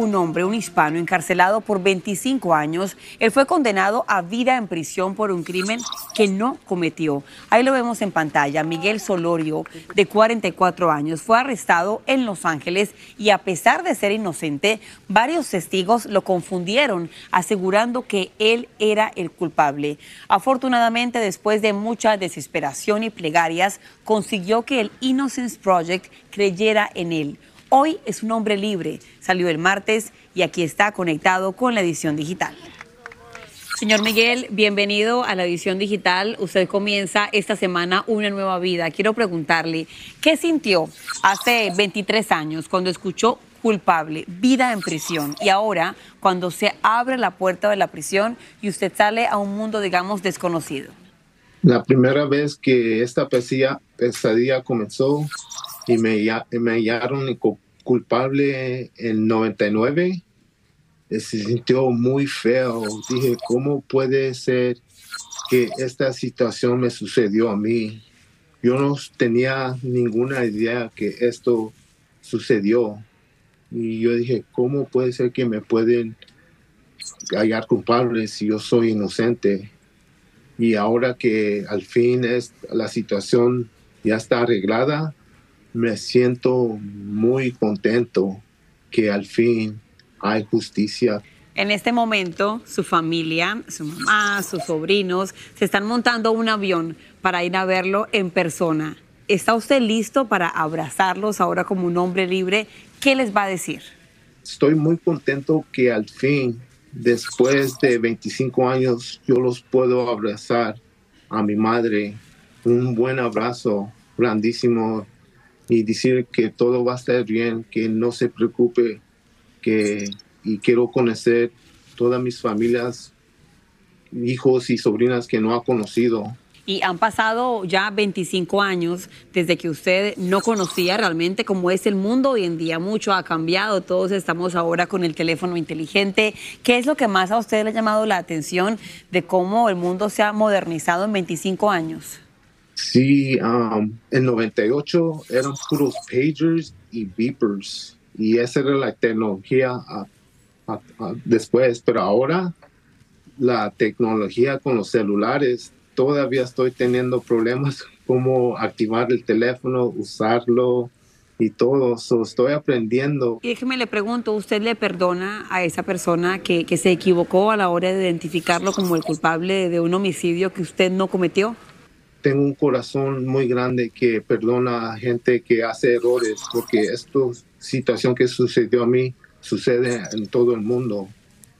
Un hombre, un hispano, encarcelado por 25 años. Él fue condenado a vida en prisión por un crimen que no cometió. Ahí lo vemos en pantalla. Miguel Solorio, de 44 años, fue arrestado en Los Ángeles y a pesar de ser inocente, varios testigos lo confundieron, asegurando que él era el culpable. Afortunadamente, después de mucha desesperación y plegarias, consiguió que el Innocence Project creyera en él. Hoy es un hombre libre, salió el martes y aquí está conectado con la edición digital. Señor Miguel, bienvenido a la edición digital. Usted comienza esta semana una nueva vida. Quiero preguntarle, ¿qué sintió hace 23 años cuando escuchó culpable, vida en prisión, y ahora cuando se abre la puerta de la prisión y usted sale a un mundo, digamos, desconocido? La primera vez que esta pesadilla comenzó, y me, me hallaron culpable en 99. Se sintió muy feo. Dije, ¿cómo puede ser que esta situación me sucedió a mí? Yo no tenía ninguna idea que esto sucedió. Y yo dije, ¿cómo puede ser que me pueden hallar culpable si yo soy inocente? Y ahora que al fin es, la situación ya está arreglada, me siento muy contento que al fin hay justicia. En este momento, su familia, su mamá, sus sobrinos, se están montando un avión para ir a verlo en persona. ¿Está usted listo para abrazarlos ahora como un hombre libre? ¿Qué les va a decir? Estoy muy contento que al fin, después de 25 años, yo los puedo abrazar a mi madre. Un buen abrazo grandísimo y decir que todo va a estar bien, que no se preocupe, que y quiero conocer todas mis familias, hijos y sobrinas que no ha conocido. Y han pasado ya 25 años desde que usted no conocía realmente cómo es el mundo hoy en día. Mucho ha cambiado, todos estamos ahora con el teléfono inteligente. ¿Qué es lo que más a usted le ha llamado la atención de cómo el mundo se ha modernizado en 25 años? Sí, um, en 98 eran puros pagers y beepers y esa era la tecnología después, pero ahora la tecnología con los celulares, todavía estoy teniendo problemas como activar el teléfono, usarlo y todo, so, estoy aprendiendo. Y déjeme le pregunto, ¿usted le perdona a esa persona que, que se equivocó a la hora de identificarlo como el culpable de un homicidio que usted no cometió? Tengo un corazón muy grande que perdona a gente que hace errores, porque esta situación que sucedió a mí sucede en todo el mundo.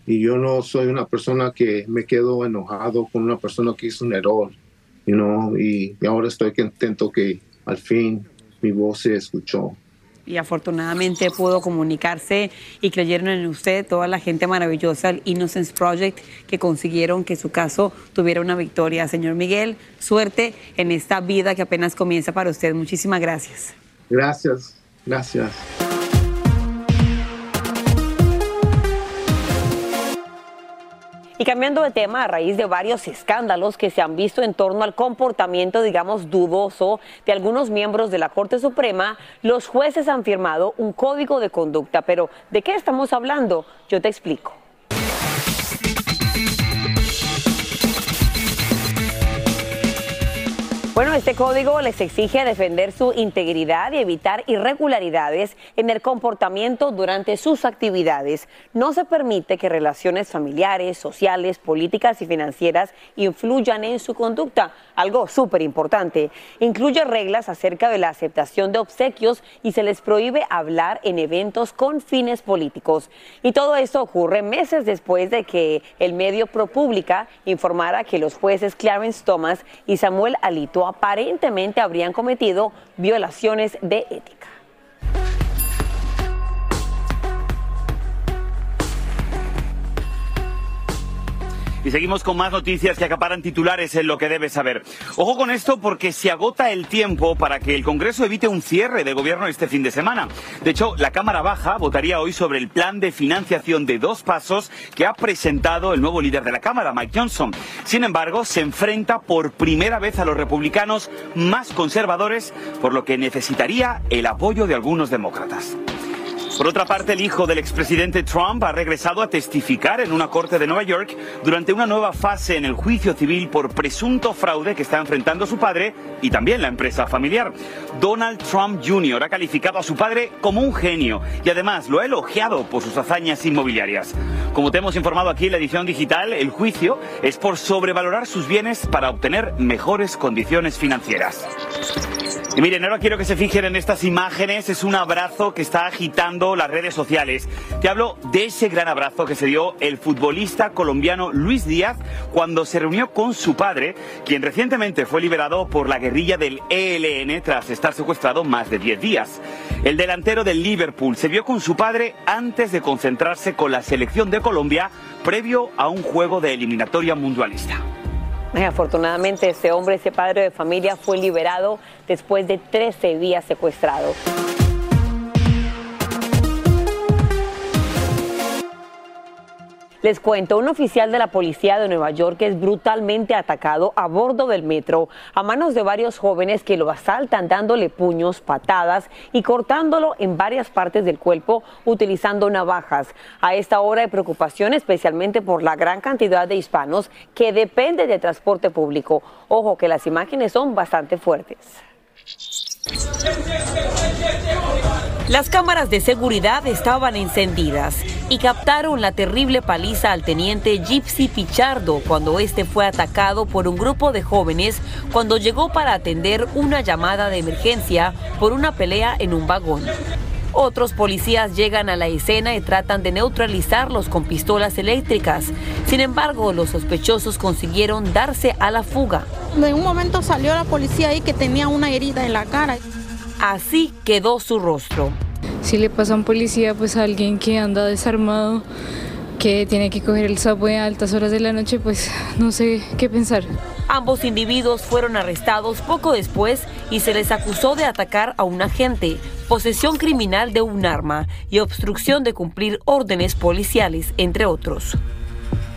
Y yo no soy una persona que me quedo enojado con una persona que hizo un error, you know? y, y ahora estoy contento que al fin mi voz se escuchó y afortunadamente pudo comunicarse y creyeron en usted toda la gente maravillosa del Innocence Project que consiguieron que su caso tuviera una victoria. Señor Miguel, suerte en esta vida que apenas comienza para usted. Muchísimas gracias. Gracias, gracias. Y cambiando de tema, a raíz de varios escándalos que se han visto en torno al comportamiento, digamos, dudoso de algunos miembros de la Corte Suprema, los jueces han firmado un código de conducta. Pero, ¿de qué estamos hablando? Yo te explico. Bueno, este código les exige defender su integridad y evitar irregularidades en el comportamiento durante sus actividades. No se permite que relaciones familiares, sociales, políticas y financieras influyan en su conducta, algo súper importante. Incluye reglas acerca de la aceptación de obsequios y se les prohíbe hablar en eventos con fines políticos. Y todo esto ocurre meses después de que el medio ProPublica informara que los jueces Clarence Thomas y Samuel Alito aparentemente habrían cometido violaciones de ética. Y seguimos con más noticias que acaparan titulares en lo que debes saber. Ojo con esto porque se agota el tiempo para que el Congreso evite un cierre de gobierno este fin de semana. De hecho, la Cámara Baja votaría hoy sobre el plan de financiación de dos pasos que ha presentado el nuevo líder de la Cámara, Mike Johnson. Sin embargo, se enfrenta por primera vez a los republicanos más conservadores, por lo que necesitaría el apoyo de algunos demócratas. Por otra parte, el hijo del expresidente Trump ha regresado a testificar en una corte de Nueva York durante una nueva fase en el juicio civil por presunto fraude que está enfrentando su padre y también la empresa familiar. Donald Trump Jr. ha calificado a su padre como un genio y además lo ha elogiado por sus hazañas inmobiliarias. Como te hemos informado aquí en la edición digital, el juicio es por sobrevalorar sus bienes para obtener mejores condiciones financieras. Y miren, ahora quiero que se fijen en estas imágenes. Es un abrazo que está agitando las redes sociales. Te hablo de ese gran abrazo que se dio el futbolista colombiano Luis Díaz cuando se reunió con su padre, quien recientemente fue liberado por la guerrilla del ELN tras estar secuestrado más de 10 días. El delantero del Liverpool se vio con su padre antes de concentrarse con la selección de Colombia previo a un juego de eliminatoria mundialista. Afortunadamente, este hombre, ese padre de familia, fue liberado después de 13 días secuestrado. Les cuento, un oficial de la policía de Nueva York es brutalmente atacado a bordo del metro a manos de varios jóvenes que lo asaltan dándole puños, patadas y cortándolo en varias partes del cuerpo utilizando navajas. A esta hora hay preocupación especialmente por la gran cantidad de hispanos que depende del transporte público. Ojo que las imágenes son bastante fuertes. Las cámaras de seguridad estaban encendidas y captaron la terrible paliza al teniente Gypsy Pichardo cuando este fue atacado por un grupo de jóvenes cuando llegó para atender una llamada de emergencia por una pelea en un vagón. Otros policías llegan a la escena y tratan de neutralizarlos con pistolas eléctricas. Sin embargo, los sospechosos consiguieron darse a la fuga. En un momento salió la policía ahí que tenía una herida en la cara. Así quedó su rostro. Si le pasa a un policía, pues a alguien que anda desarmado, que tiene que coger el subway a altas horas de la noche, pues no sé qué pensar. Ambos individuos fueron arrestados poco después y se les acusó de atacar a un agente, posesión criminal de un arma y obstrucción de cumplir órdenes policiales, entre otros.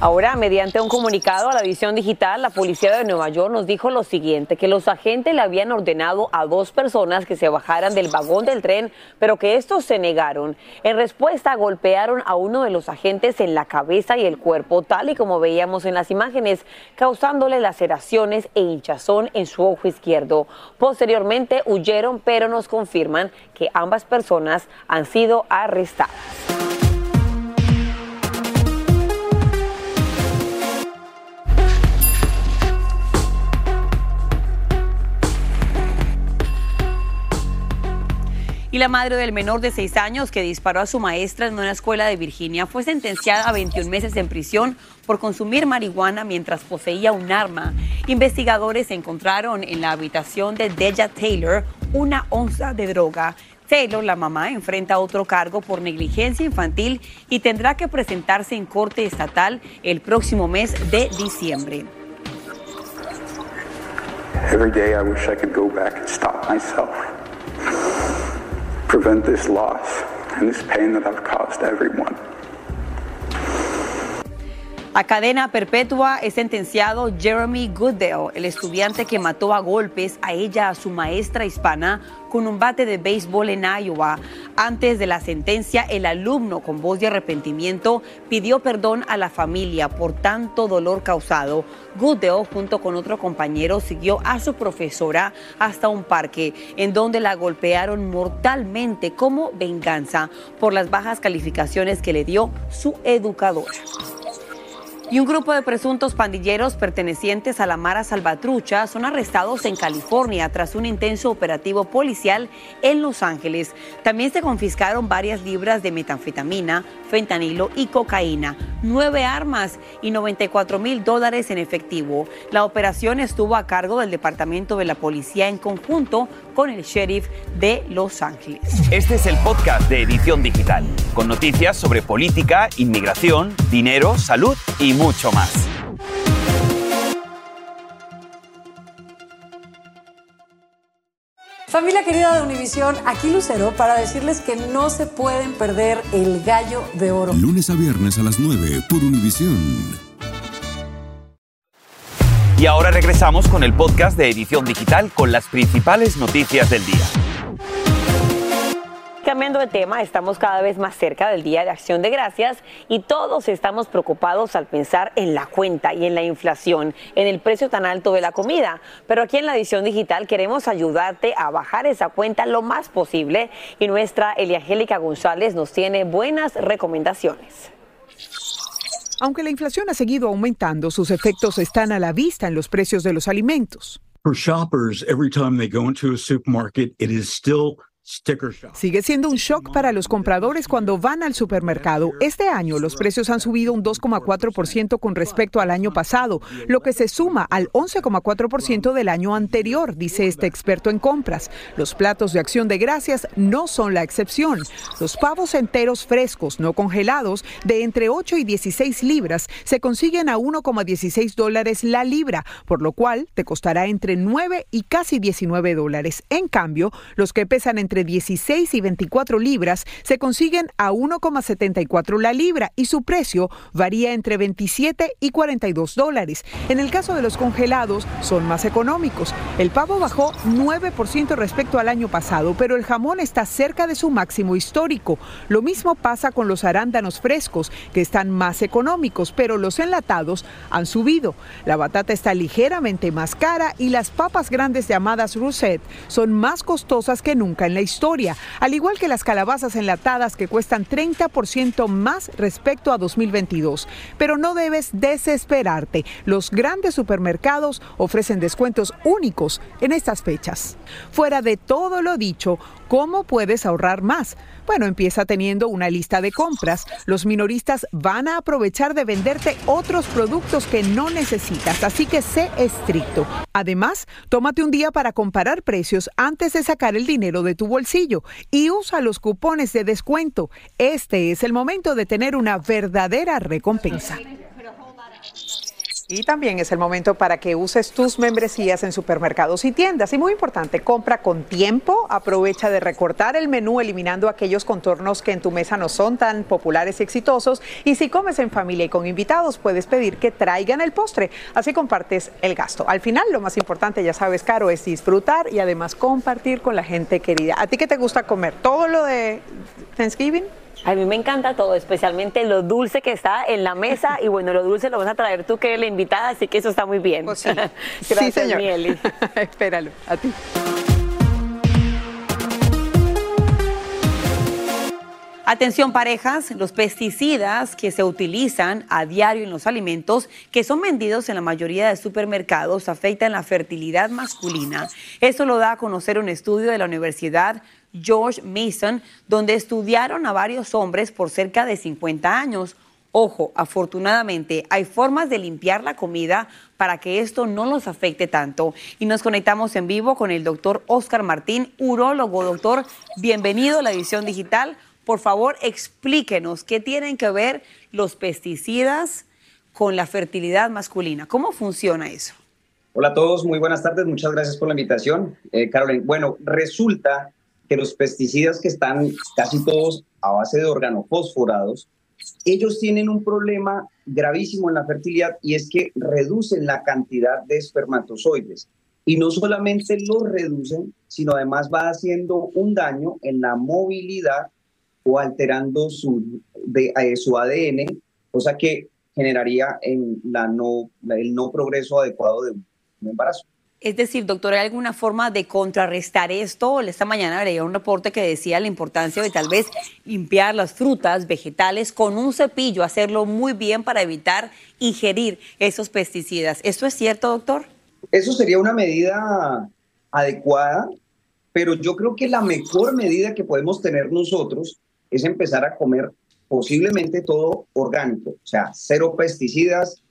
Ahora, mediante un comunicado a la visión digital, la policía de Nueva York nos dijo lo siguiente, que los agentes le habían ordenado a dos personas que se bajaran del vagón del tren, pero que estos se negaron. En respuesta, golpearon a uno de los agentes en la cabeza y el cuerpo, tal y como veíamos en las imágenes, causándole laceraciones e hinchazón en su ojo izquierdo. Posteriormente huyeron, pero nos confirman que ambas personas han sido arrestadas. La madre del menor de seis años que disparó a su maestra en una escuela de Virginia fue sentenciada a 21 meses en prisión por consumir marihuana mientras poseía un arma. Investigadores encontraron en la habitación de Deja Taylor una onza de droga. Taylor, la mamá, enfrenta otro cargo por negligencia infantil y tendrá que presentarse en corte estatal el próximo mes de diciembre. Every day I wish I could go back and stop myself. Prevent this loss and this pain that I've caused everyone. A cadena perpetua es sentenciado Jeremy Goodell, el estudiante que mató a golpes a ella, a su maestra hispana, con un bate de béisbol en Iowa. Antes de la sentencia, el alumno, con voz de arrepentimiento, pidió perdón a la familia por tanto dolor causado. Goodell, junto con otro compañero, siguió a su profesora hasta un parque, en donde la golpearon mortalmente como venganza por las bajas calificaciones que le dio su educadora y un grupo de presuntos pandilleros pertenecientes a la Mara Salvatrucha son arrestados en California tras un intenso operativo policial en Los Ángeles. También se confiscaron varias libras de metanfetamina, fentanilo y cocaína, nueve armas y 94 mil dólares en efectivo. La operación estuvo a cargo del Departamento de la Policía en conjunto con el sheriff de Los Ángeles. Este es el podcast de Edición Digital, con noticias sobre política, inmigración, dinero, salud y mucho más. Familia querida de Univisión, aquí Lucero para decirles que no se pueden perder el gallo de oro. Lunes a viernes a las 9 por Univisión. Y ahora regresamos con el podcast de Edición Digital con las principales noticias del día. Cambiando de tema, estamos cada vez más cerca del Día de Acción de Gracias y todos estamos preocupados al pensar en la cuenta y en la inflación, en el precio tan alto de la comida. Pero aquí en la edición digital queremos ayudarte a bajar esa cuenta lo más posible y nuestra Eliangélica González nos tiene buenas recomendaciones. Aunque la inflación ha seguido aumentando, sus efectos están a la vista en los precios de los alimentos. For shoppers, every time they go into a supermarket, it is still. Sigue siendo un shock para los compradores cuando van al supermercado. Este año los precios han subido un 2,4% con respecto al año pasado, lo que se suma al 11,4% del año anterior, dice este experto en compras. Los platos de acción de gracias no son la excepción. Los pavos enteros frescos, no congelados, de entre 8 y 16 libras, se consiguen a 1,16 dólares la libra, por lo cual te costará entre 9 y casi 19 dólares. En cambio, los que pesan entre 16 y 24 libras se consiguen a 1,74 la libra y su precio varía entre 27 y 42 dólares. En el caso de los congelados, son más económicos. El pavo bajó 9% respecto al año pasado, pero el jamón está cerca de su máximo histórico. Lo mismo pasa con los arándanos frescos, que están más económicos, pero los enlatados han subido. La batata está ligeramente más cara y las papas grandes llamadas Rousset son más costosas que nunca en la historia, al igual que las calabazas enlatadas que cuestan 30% más respecto a 2022. Pero no debes desesperarte. Los grandes supermercados ofrecen descuentos únicos en estas fechas. Fuera de todo lo dicho, ¿cómo puedes ahorrar más? Bueno, empieza teniendo una lista de compras. Los minoristas van a aprovechar de venderte otros productos que no necesitas, así que sé estricto. Además, tómate un día para comparar precios antes de sacar el dinero de tu bolsillo y usa los cupones de descuento. Este es el momento de tener una verdadera recompensa. Y también es el momento para que uses tus membresías en supermercados y tiendas. Y muy importante, compra con tiempo, aprovecha de recortar el menú eliminando aquellos contornos que en tu mesa no son tan populares y exitosos. Y si comes en familia y con invitados, puedes pedir que traigan el postre. Así compartes el gasto. Al final, lo más importante, ya sabes, Caro, es disfrutar y además compartir con la gente querida. ¿A ti qué te gusta comer? ¿Todo lo de Thanksgiving? A mí me encanta todo, especialmente lo dulce que está en la mesa. Y bueno, lo dulce lo vas a traer tú, que eres la invitada, así que eso está muy bien. Pues sí. Gracias, sí, señor. Mieli. Espéralo, a ti. Atención parejas, los pesticidas que se utilizan a diario en los alimentos que son vendidos en la mayoría de supermercados afectan la fertilidad masculina. Eso lo da a conocer un estudio de la Universidad George Mason, donde estudiaron a varios hombres por cerca de 50 años. Ojo, afortunadamente hay formas de limpiar la comida para que esto no los afecte tanto. Y nos conectamos en vivo con el doctor Oscar Martín, urólogo. Doctor, bienvenido a la edición digital. Por favor, explíquenos qué tienen que ver los pesticidas con la fertilidad masculina. ¿Cómo funciona eso? Hola a todos, muy buenas tardes. Muchas gracias por la invitación, eh, Carolyn. Bueno, resulta que los pesticidas que están casi todos a base de organofosforados ellos tienen un problema gravísimo en la fertilidad y es que reducen la cantidad de espermatozoides. Y no solamente los reducen, sino además va haciendo un daño en la movilidad o alterando su, de, eh, su ADN, cosa que generaría el no progreso adecuado de un embarazo. Es decir, doctor, ¿hay alguna forma de contrarrestar esto? Esta mañana leía un reporte que decía la importancia de tal vez limpiar las frutas, vegetales con un cepillo, hacerlo muy bien para evitar ingerir esos pesticidas. ¿Esto es cierto, doctor? Eso sería una medida adecuada, pero yo creo que la mejor medida que podemos tener nosotros es empezar a comer posiblemente todo orgánico, o sea, cero pesticidas,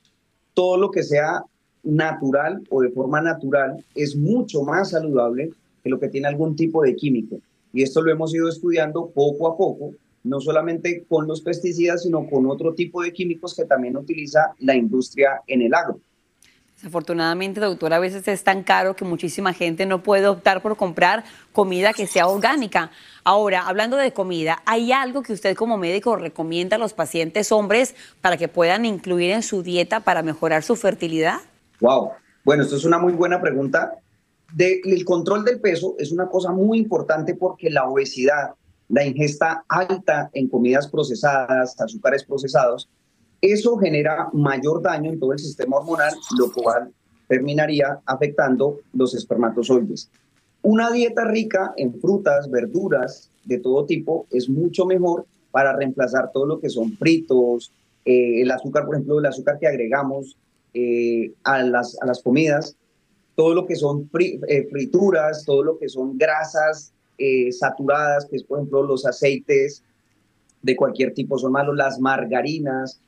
todo lo que sea natural o de forma natural es mucho más saludable que lo que tiene algún tipo de químico. Y esto lo hemos ido estudiando poco a poco, no solamente con los pesticidas, sino con otro tipo de químicos que también utiliza la industria en el agro. Desafortunadamente, doctor, a veces es tan caro que muchísima gente no puede optar por comprar comida que sea orgánica. Ahora, hablando de comida, ¿hay algo que usted como médico recomienda a los pacientes hombres para que puedan incluir en su dieta para mejorar su fertilidad? Wow. Bueno, esto es una muy buena pregunta. el control del peso es una cosa muy importante porque la obesidad, la ingesta alta en comidas procesadas, azúcares procesados, eso genera mayor daño en todo el sistema hormonal, lo cual terminaría afectando los espermatozoides. Una dieta rica en frutas, verduras de todo tipo es mucho mejor para reemplazar todo lo que son fritos, eh, el azúcar, por ejemplo, el azúcar que agregamos eh, a, las, a las comidas, todo lo que son eh, frituras, todo lo que son grasas eh, saturadas, que es por ejemplo los aceites de cualquier tipo son malos, las margarinas,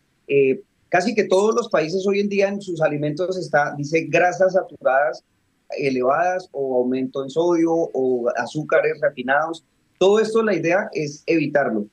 casi que todos los países hoy en día en sus alimentos está, dice grasas saturadas elevadas o aumento en sodio o azúcares refinados. Todo esto la idea es evitarlo.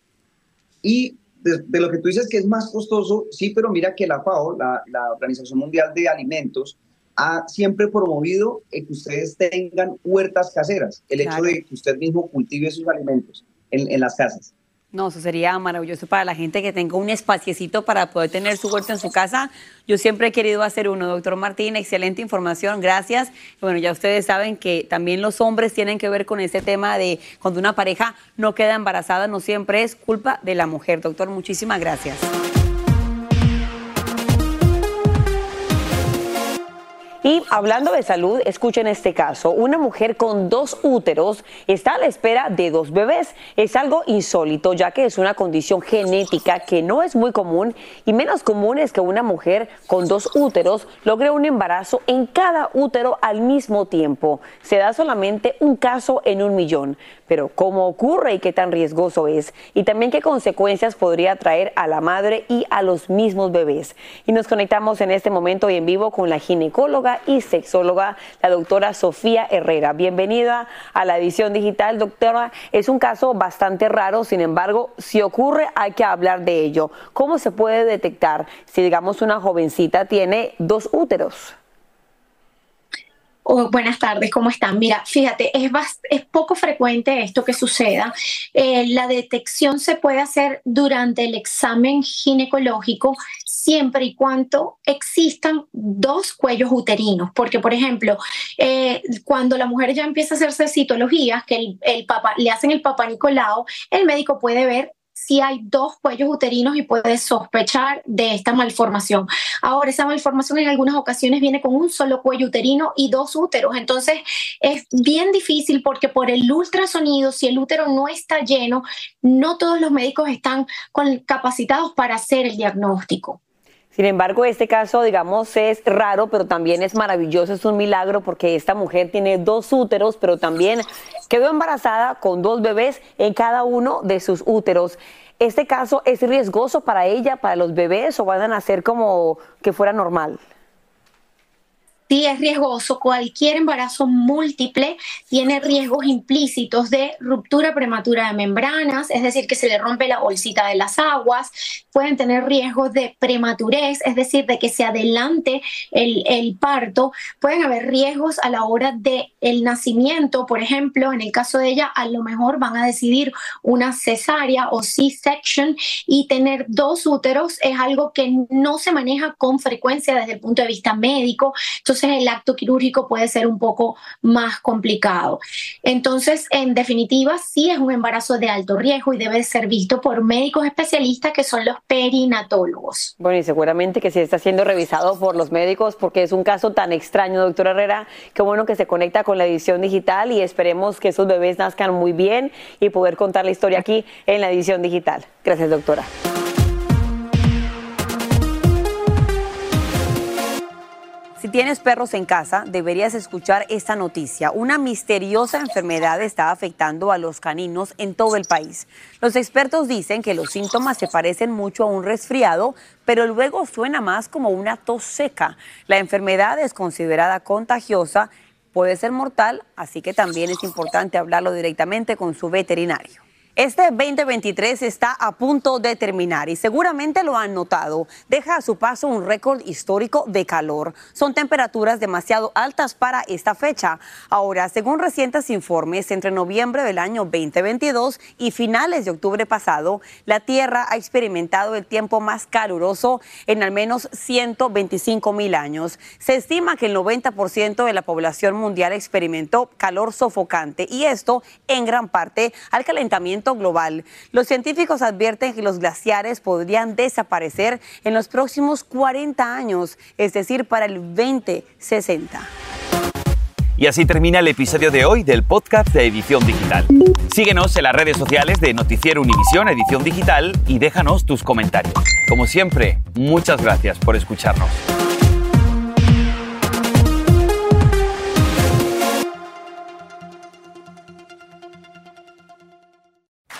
Y de, lo que tú dices que es más costoso, sí, pero mira que la FAO, la, Organización Mundial de Alimentos, ha siempre promovido que ustedes tengan huertas caseras, el hecho de que usted mismo cultive sus alimentos en, en las casas. No, eso sería maravilloso para la gente que tenga un espaciecito para poder tener su huerto en su casa. Yo siempre he querido hacer uno, doctor Martín, excelente información, gracias. Bueno, ya ustedes saben que también los hombres tienen que ver con ese tema de cuando una pareja no queda embarazada, no siempre es culpa de la mujer. Doctor, muchísimas gracias. Y hablando de salud, escuchen este caso. Una mujer con dos úteros está a la espera de dos bebés. Es algo insólito ya que es una condición genética que no es muy común y menos común es que una mujer con dos úteros logre un embarazo en cada útero al mismo tiempo. Se da solamente un caso en un millón. Pero ¿cómo ocurre y qué tan riesgoso es? Y también qué consecuencias podría traer a la madre y a los mismos bebés. Y nos conectamos en este momento y en vivo con la ginecóloga y sexóloga, la doctora Sofía Herrera. Bienvenida a la edición digital, doctora. Es un caso bastante raro, sin embargo, si ocurre hay que hablar de ello. ¿Cómo se puede detectar si, digamos, una jovencita tiene dos úteros? Buenas tardes, ¿cómo están? Mira, fíjate, es, poco frecuente esto que suceda. Eh, la detección se puede hacer durante el examen ginecológico siempre y cuando existan dos cuellos uterinos, porque por ejemplo, eh, cuando la mujer ya empieza a hacerse citologías, que el, el le hacen el papá Nicolau, el médico puede ver si hay dos cuellos uterinos y puedes sospechar de esta malformación. Ahora, esa malformación en algunas ocasiones viene con un solo cuello uterino y dos úteros. Entonces, es bien difícil porque por el ultrasonido, si el útero no está lleno, no todos los médicos están capacitados para hacer el diagnóstico. Sin embargo, este caso, digamos, es raro, pero también es maravilloso, es un milagro porque esta mujer tiene dos úteros, pero también quedó embarazada con dos bebés en cada uno de sus úteros. ¿Este caso es riesgoso para ella, para los bebés, o van a nacer como que fuera normal? Sí es riesgoso. Cualquier embarazo múltiple tiene riesgos implícitos de ruptura prematura de membranas, es decir, que se le rompe la bolsita de las aguas. Pueden tener riesgos de prematurez, es decir, de que se adelante el, el parto. Pueden haber riesgos a la hora del el nacimiento, por ejemplo, en el caso de ella, a lo mejor van a decidir una cesárea o C-section y tener dos úteros es algo que no se maneja con frecuencia desde el punto de vista médico. Entonces, el acto quirúrgico puede ser un poco más complicado. Entonces, en definitiva, sí es un embarazo de alto riesgo y debe ser visto por médicos especialistas que son los perinatólogos. Bueno, y seguramente que sí está siendo revisado por los médicos porque es un caso tan extraño, doctora Herrera. Qué bueno que se conecta con la edición digital y esperemos que esos bebés nazcan muy bien y poder contar la historia aquí en la edición digital. Gracias, doctora. Si tienes perros en casa, deberías escuchar esta noticia. Una misteriosa enfermedad está afectando a los caninos en todo el país. Los expertos dicen que los síntomas se parecen mucho a un resfriado, pero luego suena más como una tos seca. La enfermedad es considerada contagiosa, puede ser mortal, así que también es importante hablarlo directamente con su veterinario. Este 2023 está a punto de terminar y seguramente lo han notado. Deja a su paso un récord histórico de calor. Son temperaturas demasiado altas para esta fecha. Ahora, según recientes informes, entre noviembre del año 2022 y finales de octubre pasado, la Tierra ha experimentado el tiempo más caluroso en al menos 125 mil años. Se estima que el 90% de la población mundial experimentó calor sofocante y esto en gran parte al calentamiento global. Los científicos advierten que los glaciares podrían desaparecer en los próximos 40 años, es decir, para el 2060. Y así termina el episodio de hoy del podcast de Edición Digital. Síguenos en las redes sociales de Noticiero Univisión Edición Digital y déjanos tus comentarios. Como siempre, muchas gracias por escucharnos.